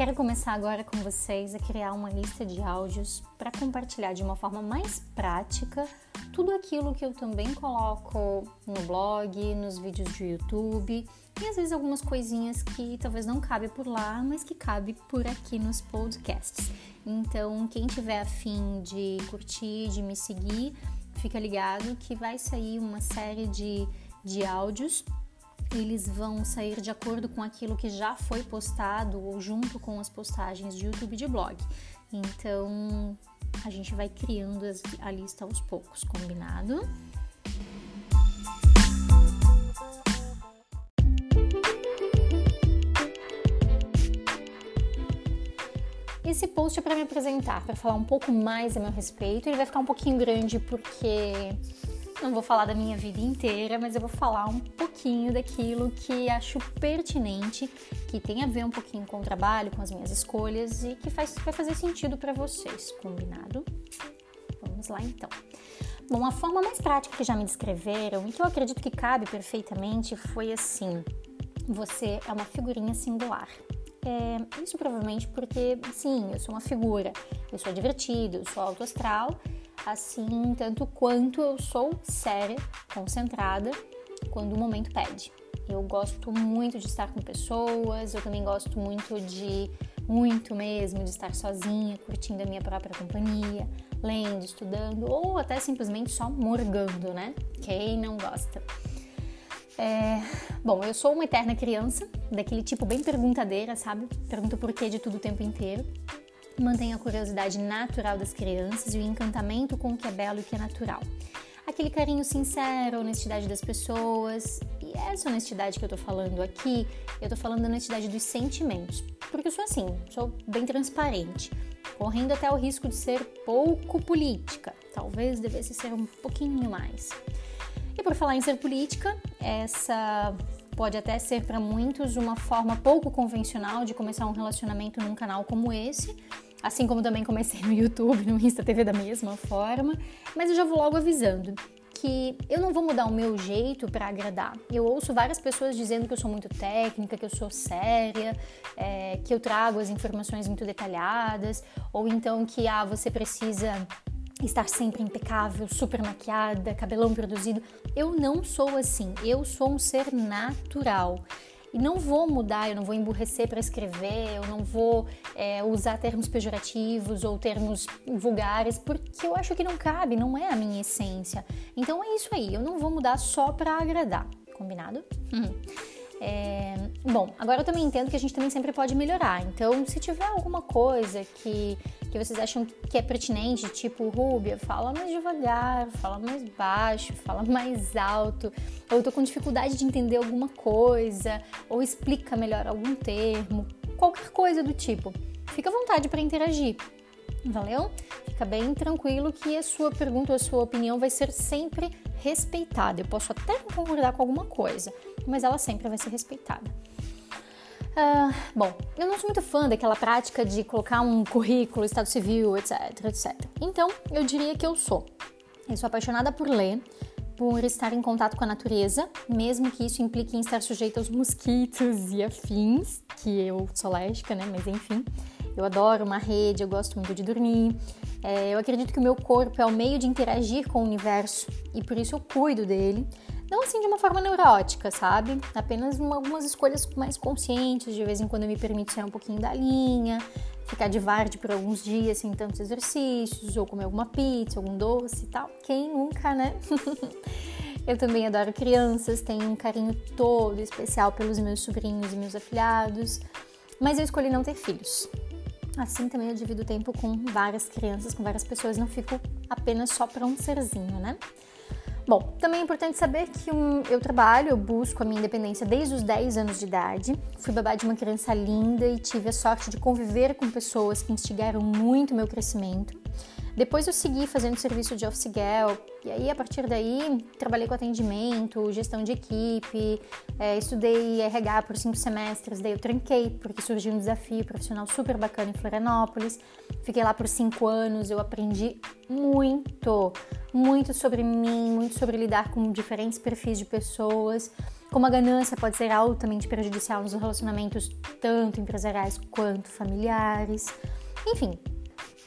Quero começar agora com vocês a criar uma lista de áudios para compartilhar de uma forma mais prática tudo aquilo que eu também coloco no blog, nos vídeos de YouTube e às vezes algumas coisinhas que talvez não cabe por lá, mas que cabe por aqui nos podcasts. Então, quem tiver afim de curtir, de me seguir, fica ligado que vai sair uma série de, de áudios eles vão sair de acordo com aquilo que já foi postado ou junto com as postagens de YouTube e de blog. Então a gente vai criando a lista aos poucos, combinado? Esse post é para me apresentar, para falar um pouco mais a meu respeito. Ele vai ficar um pouquinho grande porque não vou falar da minha vida inteira, mas eu vou falar um pouquinho daquilo que acho pertinente, que tem a ver um pouquinho com o trabalho, com as minhas escolhas e que faz, vai fazer sentido para vocês, combinado? Vamos lá então. Bom, a forma mais prática que já me descreveram e que eu acredito que cabe perfeitamente foi assim: você é uma figurinha singular. É, isso provavelmente porque, sim, eu sou uma figura, eu sou divertido, eu sou alto astral assim tanto quanto eu sou séria, concentrada quando o momento pede. Eu gosto muito de estar com pessoas, eu também gosto muito de muito mesmo de estar sozinha, curtindo a minha própria companhia, lendo, estudando ou até simplesmente só morgando, né? Quem não gosta? É... Bom, eu sou uma eterna criança, daquele tipo bem perguntadeira, sabe? Pergunta por quê de tudo o tempo inteiro mantém a curiosidade natural das crianças e o encantamento com o que é belo e o que é natural. Aquele carinho sincero, honestidade das pessoas. E essa honestidade que eu tô falando aqui, eu tô falando da honestidade dos sentimentos. Porque eu sou assim, sou bem transparente, correndo até o risco de ser pouco política. Talvez devesse ser um pouquinho mais. E por falar em ser política, essa pode até ser para muitos uma forma pouco convencional de começar um relacionamento num canal como esse, assim como também comecei no YouTube, no Insta TV da mesma forma, mas eu já vou logo avisando que eu não vou mudar o meu jeito para agradar. Eu ouço várias pessoas dizendo que eu sou muito técnica, que eu sou séria, é, que eu trago as informações muito detalhadas, ou então que ah, você precisa estar sempre impecável, super maquiada, cabelão produzido. Eu não sou assim. Eu sou um ser natural. E não vou mudar, eu não vou emburrecer para escrever, eu não vou é, usar termos pejorativos ou termos vulgares, porque eu acho que não cabe, não é a minha essência. Então é isso aí, eu não vou mudar só para agradar, combinado? Hum. É, bom, agora eu também entendo que a gente também sempre pode melhorar. Então, se tiver alguma coisa que, que vocês acham que é pertinente, tipo Rúbia, fala mais devagar, fala mais baixo, fala mais alto, ou tô com dificuldade de entender alguma coisa, ou explica melhor algum termo, qualquer coisa do tipo. Fica à vontade para interagir. Valeu? Fica bem tranquilo que a sua pergunta ou a sua opinião vai ser sempre respeitada. Eu posso até concordar com alguma coisa, mas ela sempre vai ser respeitada. Uh, bom, eu não sou muito fã daquela prática de colocar um currículo, estado civil, etc, etc. Então, eu diria que eu sou. Eu sou apaixonada por ler, por estar em contato com a natureza, mesmo que isso implique em estar sujeita aos mosquitos e afins, que eu sou alérgica, né? Mas enfim. Eu adoro uma rede, eu gosto muito de dormir. É, eu acredito que o meu corpo é o meio de interagir com o universo e por isso eu cuido dele. Não assim de uma forma neurótica, sabe? Apenas uma, algumas escolhas mais conscientes. De vez em quando eu me permito sair um pouquinho da linha, ficar de varde por alguns dias sem tantos exercícios, ou comer alguma pizza, algum doce e tal. Quem nunca, né? eu também adoro crianças, tenho um carinho todo especial pelos meus sobrinhos e meus afilhados, mas eu escolhi não ter filhos. Assim também eu divido o tempo com várias crianças, com várias pessoas, não fico apenas só para um serzinho, né? Bom, também é importante saber que eu trabalho, eu busco a minha independência desde os 10 anos de idade. Fui babá de uma criança linda e tive a sorte de conviver com pessoas que instigaram muito meu crescimento. Depois eu segui fazendo serviço de office girl, e aí a partir daí trabalhei com atendimento, gestão de equipe, é, estudei RH por cinco semestres, daí eu tranquei porque surgiu um desafio profissional super bacana em Florianópolis. Fiquei lá por cinco anos, eu aprendi muito, muito sobre mim, muito sobre lidar com diferentes perfis de pessoas. como a ganância pode ser altamente prejudicial nos relacionamentos tanto empresariais quanto familiares. Enfim,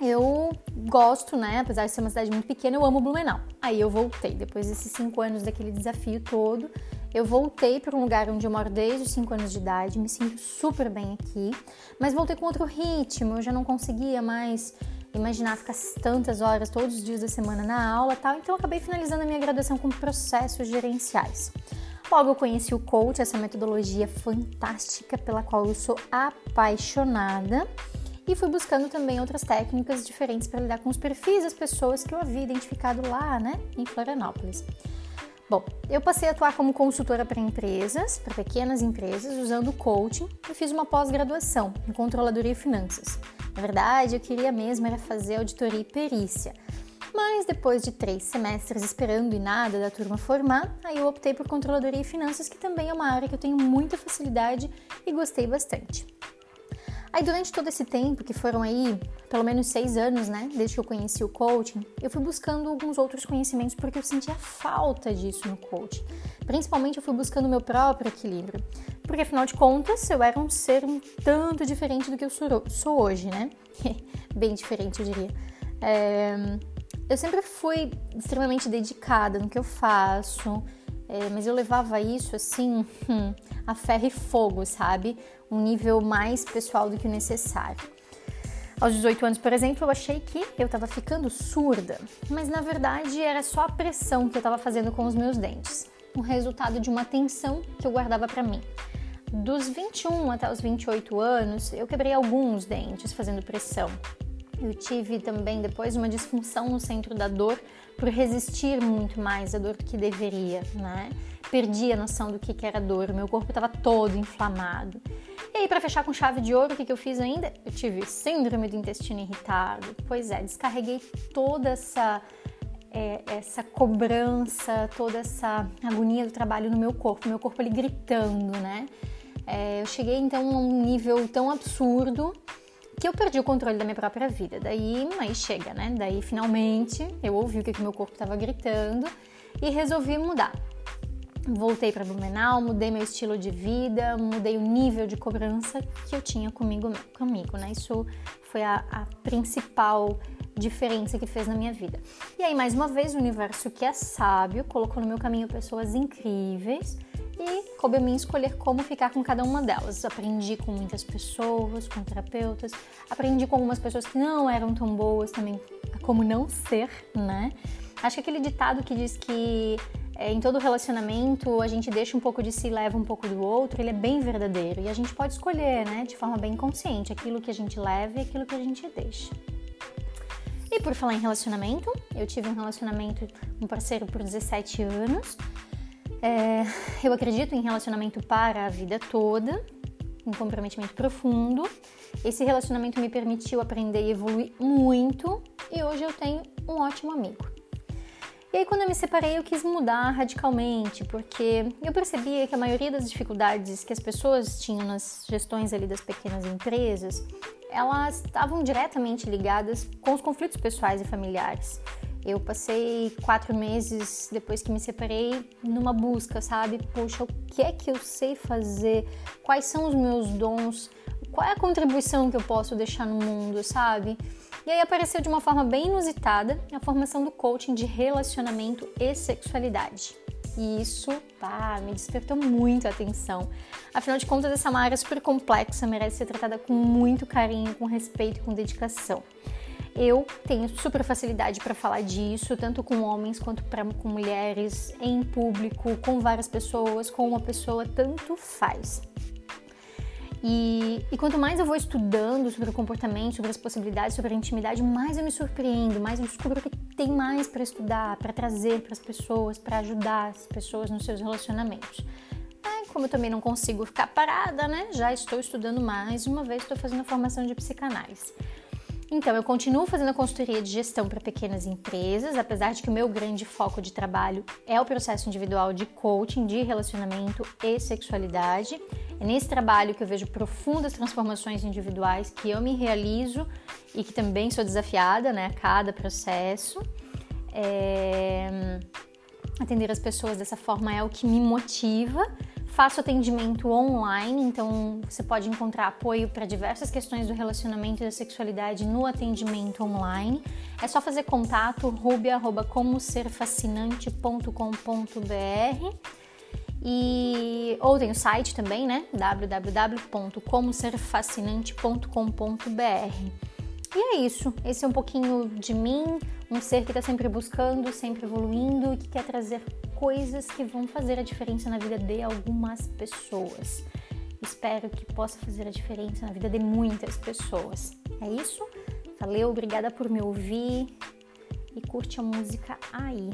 eu gosto, né? Apesar de ser uma cidade muito pequena, eu amo Blumenau. Aí eu voltei, depois desses cinco anos daquele desafio todo, eu voltei para um lugar onde eu moro desde os cinco anos de idade, me sinto super bem aqui, mas voltei com outro ritmo, eu já não conseguia mais imaginar ficar tantas horas todos os dias da semana na aula tal, então eu acabei finalizando a minha graduação com processos gerenciais. Logo eu conheci o coach, essa metodologia fantástica pela qual eu sou apaixonada e fui buscando também outras técnicas diferentes para lidar com os perfis das pessoas que eu havia identificado lá, né, em Florianópolis. Bom, eu passei a atuar como consultora para empresas, para pequenas empresas, usando coaching e fiz uma pós-graduação em controladoria e finanças. Na verdade, eu queria mesmo era fazer auditoria e perícia, mas depois de três semestres esperando e nada da turma formar, aí eu optei por controladoria e finanças, que também é uma área que eu tenho muita facilidade e gostei bastante. Aí durante todo esse tempo, que foram aí pelo menos seis anos, né, desde que eu conheci o coaching, eu fui buscando alguns outros conhecimentos porque eu sentia falta disso no coaching. Principalmente eu fui buscando o meu próprio equilíbrio, porque afinal de contas eu era um ser um tanto diferente do que eu sou hoje, né? Bem diferente, eu diria. É, eu sempre fui extremamente dedicada no que eu faço, é, mas eu levava isso assim a ferro e fogo, sabe? Um nível mais pessoal do que o necessário. Aos 18 anos, por exemplo, eu achei que eu estava ficando surda, mas na verdade era só a pressão que eu estava fazendo com os meus dentes, o resultado de uma tensão que eu guardava para mim. Dos 21 até os 28 anos, eu quebrei alguns dentes fazendo pressão, eu tive também depois uma disfunção no centro da dor por resistir muito mais à dor do que deveria, né? Perdi a noção do que era dor, meu corpo estava todo inflamado. E aí, para fechar com chave de ouro, o que, que eu fiz ainda? Eu tive síndrome do intestino irritado. Pois é, descarreguei toda essa é, essa cobrança, toda essa agonia do trabalho no meu corpo, meu corpo ali gritando, né? É, eu cheguei então a um nível tão absurdo que eu perdi o controle da minha própria vida. Daí, aí chega, né? Daí finalmente eu ouvi o que, que meu corpo estava gritando e resolvi mudar. Voltei para Blumenau, mudei meu estilo de vida, mudei o nível de cobrança que eu tinha comigo, comigo né? Isso foi a, a principal diferença que fez na minha vida. E aí, mais uma vez, o universo que é sábio colocou no meu caminho pessoas incríveis e coube a mim escolher como ficar com cada uma delas. Aprendi com muitas pessoas, com terapeutas, aprendi com algumas pessoas que não eram tão boas também, como não ser, né? Acho que aquele ditado que diz que é, em todo relacionamento a gente deixa um pouco de si, leva um pouco do outro, ele é bem verdadeiro e a gente pode escolher, né, de forma bem consciente, aquilo que a gente leva e aquilo que a gente deixa. E por falar em relacionamento, eu tive um relacionamento, um parceiro por 17 anos. É, eu acredito em relacionamento para a vida toda, um comprometimento profundo. Esse relacionamento me permitiu aprender e evoluir muito e hoje eu tenho um ótimo amigo. E aí, quando eu me separei, eu quis mudar radicalmente, porque eu percebia que a maioria das dificuldades que as pessoas tinham nas gestões ali das pequenas empresas, elas estavam diretamente ligadas com os conflitos pessoais e familiares. Eu passei quatro meses depois que me separei numa busca, sabe? Poxa, o que é que eu sei fazer? Quais são os meus dons? Qual é a contribuição que eu posso deixar no mundo, sabe? E aí apareceu de uma forma bem inusitada a formação do coaching de relacionamento e sexualidade. E isso pá, me despertou muito a atenção. Afinal de contas, essa é área super complexa, merece ser tratada com muito carinho, com respeito e com dedicação. Eu tenho super facilidade para falar disso, tanto com homens quanto pra, com mulheres, em público, com várias pessoas, com uma pessoa, tanto faz. E, e, quanto mais eu vou estudando sobre o comportamento, sobre as possibilidades, sobre a intimidade, mais eu me surpreendo, mais eu descubro que tem mais para estudar, para trazer para as pessoas, para ajudar as pessoas nos seus relacionamentos. Como eu também não consigo ficar parada, né? Já estou estudando mais, uma vez estou fazendo a formação de psicanálise. Então, eu continuo fazendo a consultoria de gestão para pequenas empresas, apesar de que o meu grande foco de trabalho é o processo individual de coaching, de relacionamento e sexualidade. É nesse trabalho que eu vejo profundas transformações individuais que eu me realizo e que também sou desafiada né, a cada processo. É... Atender as pessoas dessa forma é o que me motiva Faço atendimento online, então você pode encontrar apoio para diversas questões do relacionamento e da sexualidade no atendimento online. É só fazer contato rubia@comoserfascinante.com.br e ou tem o site também, né? www.comoserfascinante.com.br. E é isso. Esse é um pouquinho de mim, um ser que está sempre buscando, sempre evoluindo e que quer trazer coisas que vão fazer a diferença na vida de algumas pessoas. Espero que possa fazer a diferença na vida de muitas pessoas. É isso? Valeu, obrigada por me ouvir e curte a música aí.